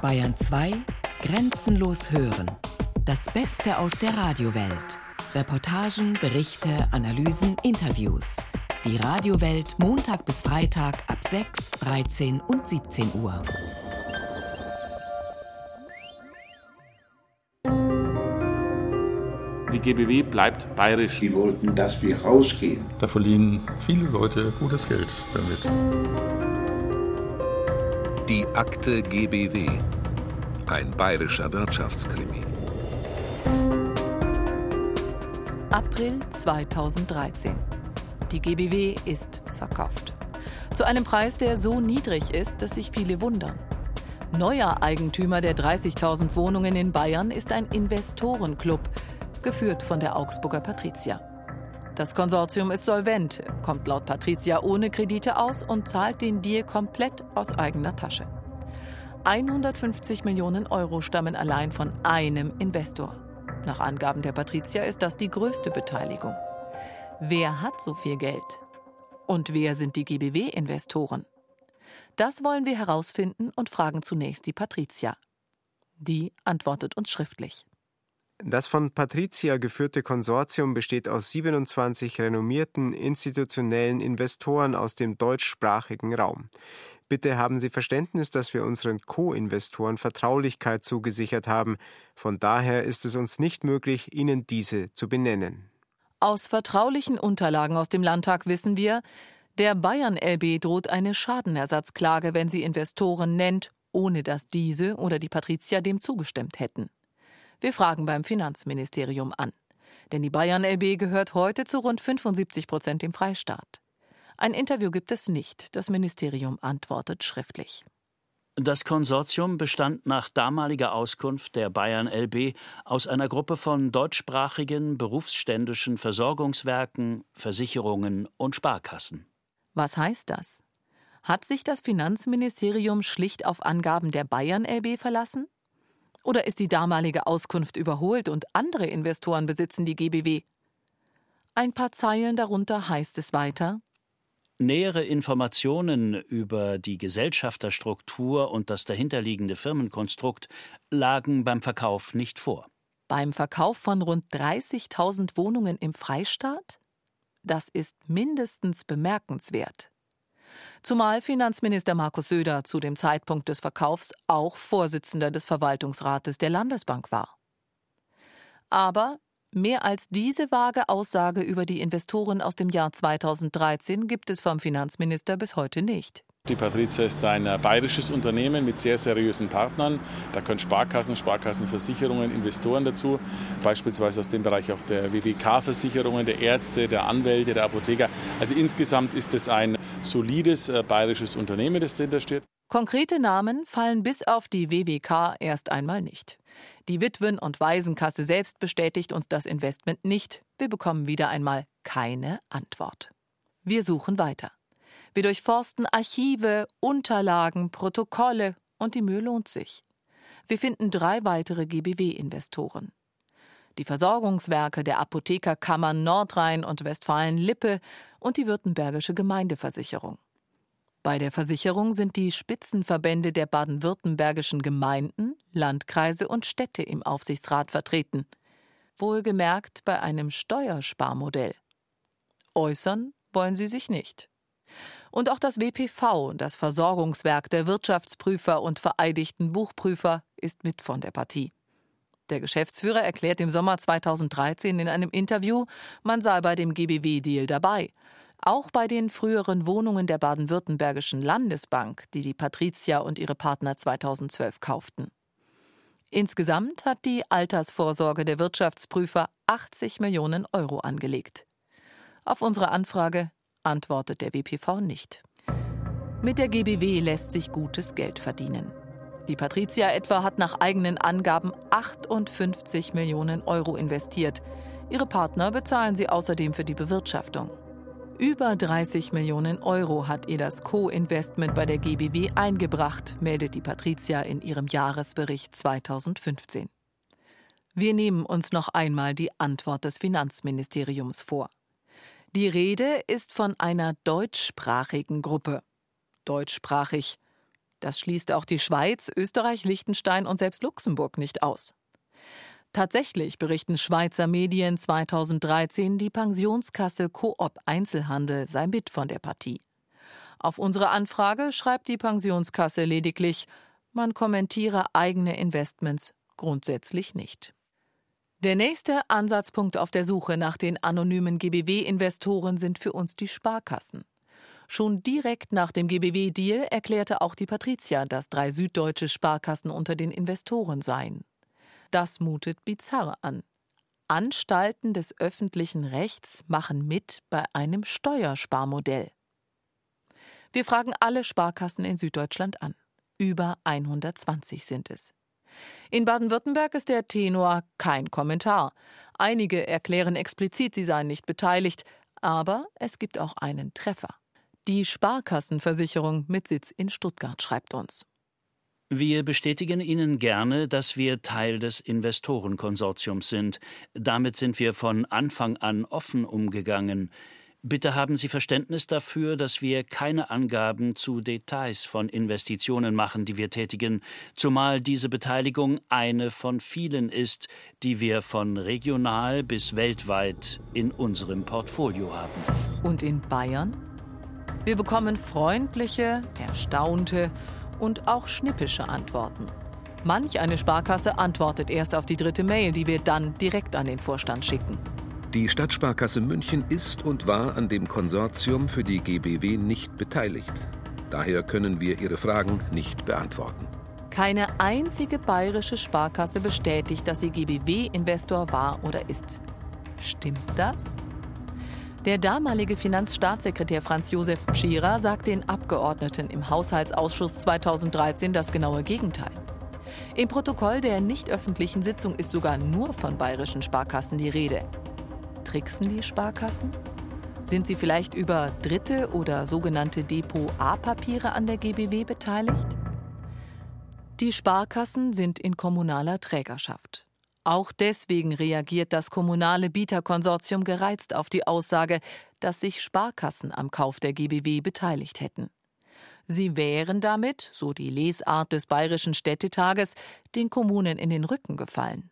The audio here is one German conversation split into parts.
Bayern 2 Grenzenlos hören. Das Beste aus der Radiowelt. Reportagen, Berichte, Analysen, Interviews. Die Radiowelt Montag bis Freitag ab 6, 13 und 17 Uhr. Die GBW bleibt bayerisch. Die wollten, dass wir rausgehen. Da verlieren viele Leute gutes Geld damit. Die Akte GBW. Ein bayerischer Wirtschaftskrimi. April 2013. Die GBW ist verkauft. Zu einem Preis, der so niedrig ist, dass sich viele wundern. Neuer Eigentümer der 30.000 Wohnungen in Bayern ist ein Investorenclub, geführt von der Augsburger Patricia. Das Konsortium ist solvent, kommt laut Patricia ohne Kredite aus und zahlt den Deal komplett aus eigener Tasche. 150 Millionen Euro stammen allein von einem Investor. Nach Angaben der Patricia ist das die größte Beteiligung. Wer hat so viel Geld? Und wer sind die GBW-Investoren? Das wollen wir herausfinden und fragen zunächst die Patricia. Die antwortet uns schriftlich. Das von Patricia geführte Konsortium besteht aus 27 renommierten institutionellen Investoren aus dem deutschsprachigen Raum. Bitte haben Sie Verständnis, dass wir unseren Co-Investoren Vertraulichkeit zugesichert haben. Von daher ist es uns nicht möglich, Ihnen diese zu benennen. Aus vertraulichen Unterlagen aus dem Landtag wissen wir, der Bayern LB droht eine Schadenersatzklage, wenn sie Investoren nennt, ohne dass diese oder die Patricia dem zugestimmt hätten. Wir fragen beim Finanzministerium an. Denn die Bayern LB gehört heute zu rund 75 Prozent dem Freistaat. Ein Interview gibt es nicht. Das Ministerium antwortet schriftlich. Das Konsortium bestand nach damaliger Auskunft der Bayern LB aus einer Gruppe von deutschsprachigen berufsständischen Versorgungswerken, Versicherungen und Sparkassen. Was heißt das? Hat sich das Finanzministerium schlicht auf Angaben der Bayern LB verlassen? Oder ist die damalige Auskunft überholt und andere Investoren besitzen die GBW? Ein paar Zeilen darunter heißt es weiter. Nähere Informationen über die Gesellschafterstruktur und das dahinterliegende Firmenkonstrukt lagen beim Verkauf nicht vor. Beim Verkauf von rund 30.000 Wohnungen im Freistaat? Das ist mindestens bemerkenswert zumal Finanzminister Markus Söder zu dem Zeitpunkt des Verkaufs auch Vorsitzender des Verwaltungsrates der Landesbank war. Aber mehr als diese vage Aussage über die Investoren aus dem Jahr 2013 gibt es vom Finanzminister bis heute nicht. Die Patrizia ist ein bayerisches Unternehmen mit sehr seriösen Partnern. Da können Sparkassen, Sparkassenversicherungen, Investoren dazu, beispielsweise aus dem Bereich auch der WWK-Versicherungen, der Ärzte, der Anwälte, der Apotheker. Also insgesamt ist es ein solides äh, bayerisches Unternehmen, das dahinter steht. Konkrete Namen fallen bis auf die WWK erst einmal nicht. Die Witwen- und Waisenkasse selbst bestätigt uns das Investment nicht. Wir bekommen wieder einmal keine Antwort. Wir suchen weiter. Wir durchforsten Archive, Unterlagen, Protokolle und die Mühe lohnt sich. Wir finden drei weitere GBW-Investoren. Die Versorgungswerke der Apothekerkammern Nordrhein und Westfalen-Lippe und die Württembergische Gemeindeversicherung. Bei der Versicherung sind die Spitzenverbände der baden-württembergischen Gemeinden, Landkreise und Städte im Aufsichtsrat vertreten. Wohlgemerkt bei einem Steuersparmodell. Äußern wollen sie sich nicht. Und auch das WPV, das Versorgungswerk der Wirtschaftsprüfer und vereidigten Buchprüfer, ist mit von der Partie. Der Geschäftsführer erklärt im Sommer 2013 in einem Interview, man sei bei dem GBW-Deal dabei. Auch bei den früheren Wohnungen der baden-württembergischen Landesbank, die die Patricia und ihre Partner 2012 kauften. Insgesamt hat die Altersvorsorge der Wirtschaftsprüfer 80 Millionen Euro angelegt. Auf unsere Anfrage antwortet der WPV nicht. Mit der GBW lässt sich gutes Geld verdienen. Die Patricia etwa hat nach eigenen Angaben 58 Millionen Euro investiert. Ihre Partner bezahlen sie außerdem für die Bewirtschaftung. Über 30 Millionen Euro hat ihr das Co-Investment bei der GBW eingebracht, meldet die Patricia in ihrem Jahresbericht 2015. Wir nehmen uns noch einmal die Antwort des Finanzministeriums vor. Die Rede ist von einer deutschsprachigen Gruppe. Deutschsprachig Das schließt auch die Schweiz, Österreich, Liechtenstein und selbst Luxemburg nicht aus. Tatsächlich berichten Schweizer Medien 2013, die Pensionskasse Coop Einzelhandel sei mit von der Partie. Auf unsere Anfrage schreibt die Pensionskasse lediglich, man kommentiere eigene Investments grundsätzlich nicht. Der nächste Ansatzpunkt auf der Suche nach den anonymen GBW-Investoren sind für uns die Sparkassen. Schon direkt nach dem GBW-Deal erklärte auch die Patricia, dass drei süddeutsche Sparkassen unter den Investoren seien. Das mutet bizarr an. Anstalten des öffentlichen Rechts machen mit bei einem Steuersparmodell. Wir fragen alle Sparkassen in Süddeutschland an. Über 120 sind es. In Baden-Württemberg ist der Tenor kein Kommentar. Einige erklären explizit, sie seien nicht beteiligt, aber es gibt auch einen Treffer. Die Sparkassenversicherung mit Sitz in Stuttgart schreibt uns. Wir bestätigen Ihnen gerne, dass wir Teil des Investorenkonsortiums sind. Damit sind wir von Anfang an offen umgegangen. Bitte haben Sie Verständnis dafür, dass wir keine Angaben zu Details von Investitionen machen, die wir tätigen, zumal diese Beteiligung eine von vielen ist, die wir von regional bis weltweit in unserem Portfolio haben. Und in Bayern? Wir bekommen freundliche, erstaunte und auch schnippische Antworten. Manch eine Sparkasse antwortet erst auf die dritte Mail, die wir dann direkt an den Vorstand schicken. Die Stadtsparkasse München ist und war an dem Konsortium für die GBW nicht beteiligt. Daher können wir Ihre Fragen nicht beantworten. Keine einzige bayerische Sparkasse bestätigt, dass sie GBW-Investor war oder ist. Stimmt das? Der damalige Finanzstaatssekretär Franz Josef Pschirer sagt den Abgeordneten im Haushaltsausschuss 2013 das genaue Gegenteil. Im Protokoll der nicht öffentlichen Sitzung ist sogar nur von bayerischen Sparkassen die Rede tricksen die Sparkassen? Sind sie vielleicht über dritte oder sogenannte Depot-A-Papiere an der GBW beteiligt? Die Sparkassen sind in kommunaler Trägerschaft. Auch deswegen reagiert das kommunale Bieterkonsortium gereizt auf die Aussage, dass sich Sparkassen am Kauf der GBW beteiligt hätten. Sie wären damit, so die Lesart des Bayerischen Städtetages, den Kommunen in den Rücken gefallen.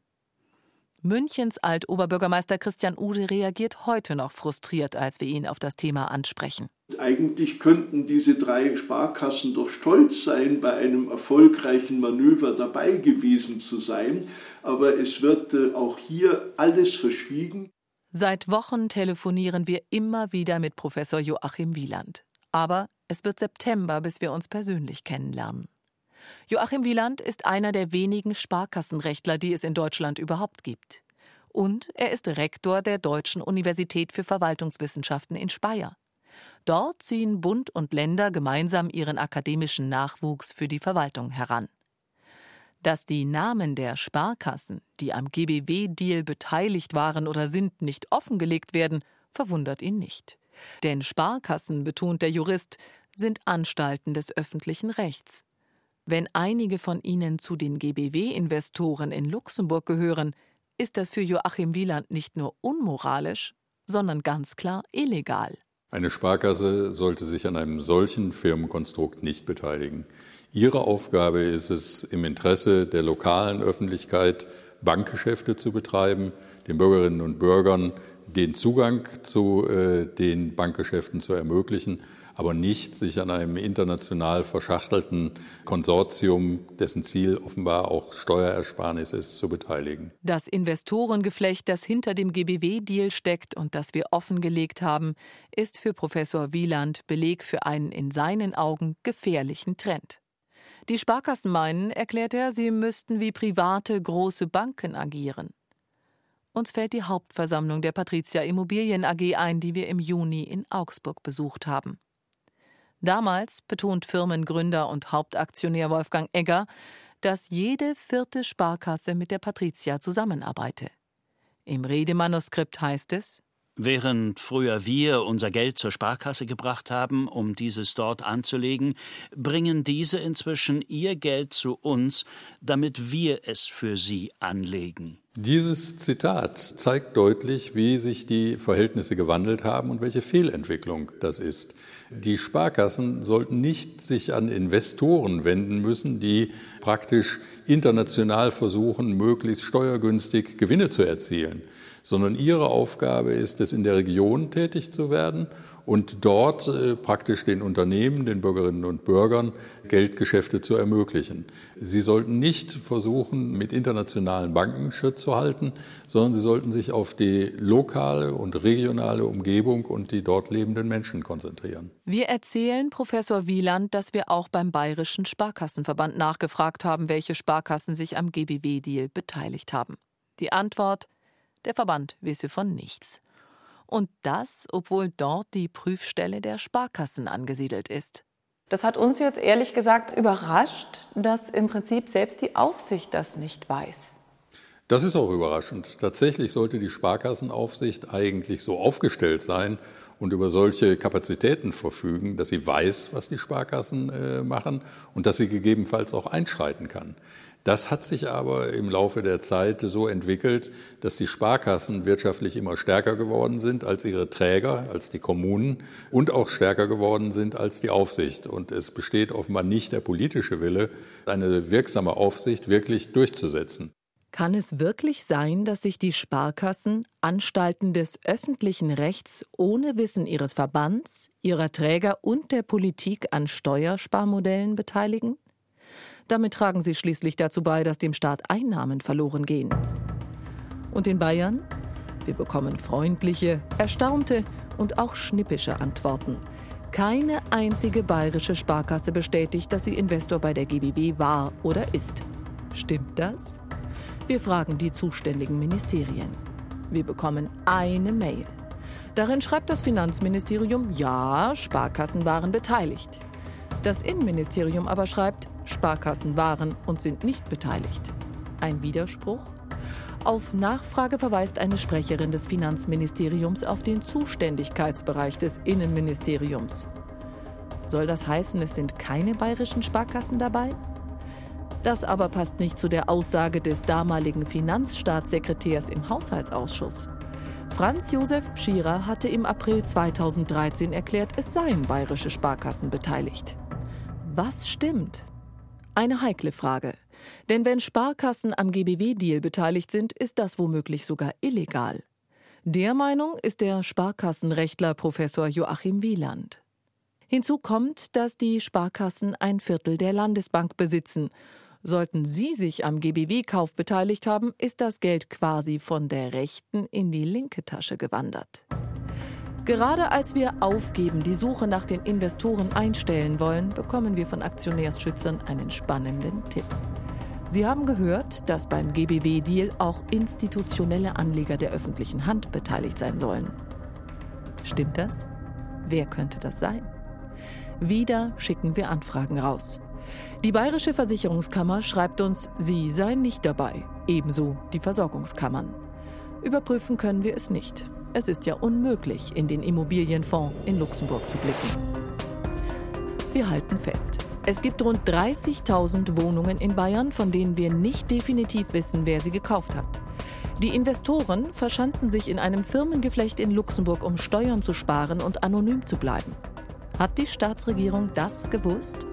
Münchens Altoberbürgermeister Christian Ude reagiert heute noch frustriert, als wir ihn auf das Thema ansprechen. Eigentlich könnten diese drei Sparkassen doch stolz sein, bei einem erfolgreichen Manöver dabei gewesen zu sein, aber es wird äh, auch hier alles verschwiegen. Seit Wochen telefonieren wir immer wieder mit Professor Joachim Wieland. Aber es wird September, bis wir uns persönlich kennenlernen. Joachim Wieland ist einer der wenigen Sparkassenrechtler, die es in Deutschland überhaupt gibt. Und er ist Rektor der Deutschen Universität für Verwaltungswissenschaften in Speyer. Dort ziehen Bund und Länder gemeinsam ihren akademischen Nachwuchs für die Verwaltung heran. Dass die Namen der Sparkassen, die am GBW-Deal beteiligt waren oder sind, nicht offengelegt werden, verwundert ihn nicht. Denn Sparkassen, betont der Jurist, sind Anstalten des öffentlichen Rechts. Wenn einige von ihnen zu den GBW-Investoren in Luxemburg gehören, ist das für Joachim Wieland nicht nur unmoralisch, sondern ganz klar illegal. Eine Sparkasse sollte sich an einem solchen Firmenkonstrukt nicht beteiligen. Ihre Aufgabe ist es, im Interesse der lokalen Öffentlichkeit Bankgeschäfte zu betreiben, den Bürgerinnen und Bürgern den Zugang zu äh, den Bankgeschäften zu ermöglichen aber nicht sich an einem international verschachtelten Konsortium, dessen Ziel offenbar auch Steuerersparnis ist, zu beteiligen. Das Investorengeflecht, das hinter dem GBW-Deal steckt und das wir offengelegt haben, ist für Professor Wieland Beleg für einen in seinen Augen gefährlichen Trend. Die Sparkassen meinen, erklärt er, sie müssten wie private große Banken agieren. Uns fällt die Hauptversammlung der Patricia Immobilien AG ein, die wir im Juni in Augsburg besucht haben. Damals betont Firmengründer und Hauptaktionär Wolfgang Egger, dass jede vierte Sparkasse mit der Patricia zusammenarbeite. Im Redemanuskript heißt es Während früher wir unser Geld zur Sparkasse gebracht haben, um dieses dort anzulegen, bringen diese inzwischen ihr Geld zu uns, damit wir es für sie anlegen. Dieses Zitat zeigt deutlich, wie sich die Verhältnisse gewandelt haben und welche Fehlentwicklung das ist. Die Sparkassen sollten nicht sich an Investoren wenden müssen, die praktisch international versuchen, möglichst steuergünstig Gewinne zu erzielen sondern ihre Aufgabe ist es, in der Region tätig zu werden und dort äh, praktisch den Unternehmen, den Bürgerinnen und Bürgern Geldgeschäfte zu ermöglichen. Sie sollten nicht versuchen, mit internationalen Banken Schritt zu halten, sondern sie sollten sich auf die lokale und regionale Umgebung und die dort lebenden Menschen konzentrieren. Wir erzählen Professor Wieland, dass wir auch beim Bayerischen Sparkassenverband nachgefragt haben, welche Sparkassen sich am GBW-Deal beteiligt haben. Die Antwort der Verband wisse von nichts. Und das, obwohl dort die Prüfstelle der Sparkassen angesiedelt ist. Das hat uns jetzt ehrlich gesagt überrascht, dass im Prinzip selbst die Aufsicht das nicht weiß. Das ist auch überraschend. Tatsächlich sollte die Sparkassenaufsicht eigentlich so aufgestellt sein und über solche Kapazitäten verfügen, dass sie weiß, was die Sparkassen äh, machen und dass sie gegebenenfalls auch einschreiten kann. Das hat sich aber im Laufe der Zeit so entwickelt, dass die Sparkassen wirtschaftlich immer stärker geworden sind als ihre Träger, als die Kommunen und auch stärker geworden sind als die Aufsicht. Und es besteht offenbar nicht der politische Wille, eine wirksame Aufsicht wirklich durchzusetzen. Kann es wirklich sein, dass sich die Sparkassen, Anstalten des öffentlichen Rechts, ohne Wissen ihres Verbands, ihrer Träger und der Politik an Steuersparmodellen beteiligen? Damit tragen sie schließlich dazu bei, dass dem Staat Einnahmen verloren gehen. Und in Bayern? Wir bekommen freundliche, erstaunte und auch schnippische Antworten. Keine einzige bayerische Sparkasse bestätigt, dass sie Investor bei der GBW war oder ist. Stimmt das? Wir fragen die zuständigen Ministerien. Wir bekommen eine Mail. Darin schreibt das Finanzministerium, ja, Sparkassen waren beteiligt. Das Innenministerium aber schreibt, Sparkassen waren und sind nicht beteiligt. Ein Widerspruch? Auf Nachfrage verweist eine Sprecherin des Finanzministeriums auf den Zuständigkeitsbereich des Innenministeriums. Soll das heißen, es sind keine bayerischen Sparkassen dabei? Das aber passt nicht zu der Aussage des damaligen Finanzstaatssekretärs im Haushaltsausschuss. Franz Josef Pschirer hatte im April 2013 erklärt, es seien bayerische Sparkassen beteiligt. Was stimmt? Eine heikle Frage. Denn wenn Sparkassen am GBW-Deal beteiligt sind, ist das womöglich sogar illegal. Der Meinung ist der Sparkassenrechtler Professor Joachim Wieland. Hinzu kommt, dass die Sparkassen ein Viertel der Landesbank besitzen. Sollten sie sich am GBW-Kauf beteiligt haben, ist das Geld quasi von der rechten in die linke Tasche gewandert. Gerade als wir aufgeben, die Suche nach den Investoren einstellen wollen, bekommen wir von Aktionärsschützern einen spannenden Tipp. Sie haben gehört, dass beim GBW-Deal auch institutionelle Anleger der öffentlichen Hand beteiligt sein sollen. Stimmt das? Wer könnte das sein? Wieder schicken wir Anfragen raus. Die Bayerische Versicherungskammer schreibt uns, sie seien nicht dabei, ebenso die Versorgungskammern. Überprüfen können wir es nicht. Es ist ja unmöglich, in den Immobilienfonds in Luxemburg zu blicken. Wir halten fest. Es gibt rund 30.000 Wohnungen in Bayern, von denen wir nicht definitiv wissen, wer sie gekauft hat. Die Investoren verschanzen sich in einem Firmengeflecht in Luxemburg, um Steuern zu sparen und anonym zu bleiben. Hat die Staatsregierung das gewusst?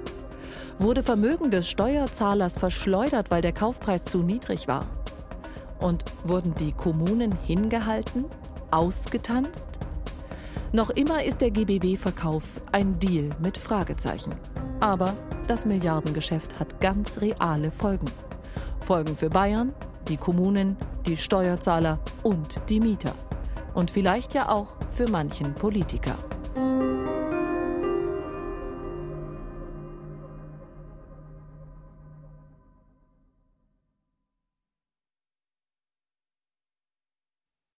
Wurde Vermögen des Steuerzahlers verschleudert, weil der Kaufpreis zu niedrig war? Und wurden die Kommunen hingehalten? ausgetanzt? Noch immer ist der GBW-Verkauf ein Deal mit Fragezeichen. Aber das Milliardengeschäft hat ganz reale Folgen. Folgen für Bayern, die Kommunen, die Steuerzahler und die Mieter. Und vielleicht ja auch für manchen Politiker.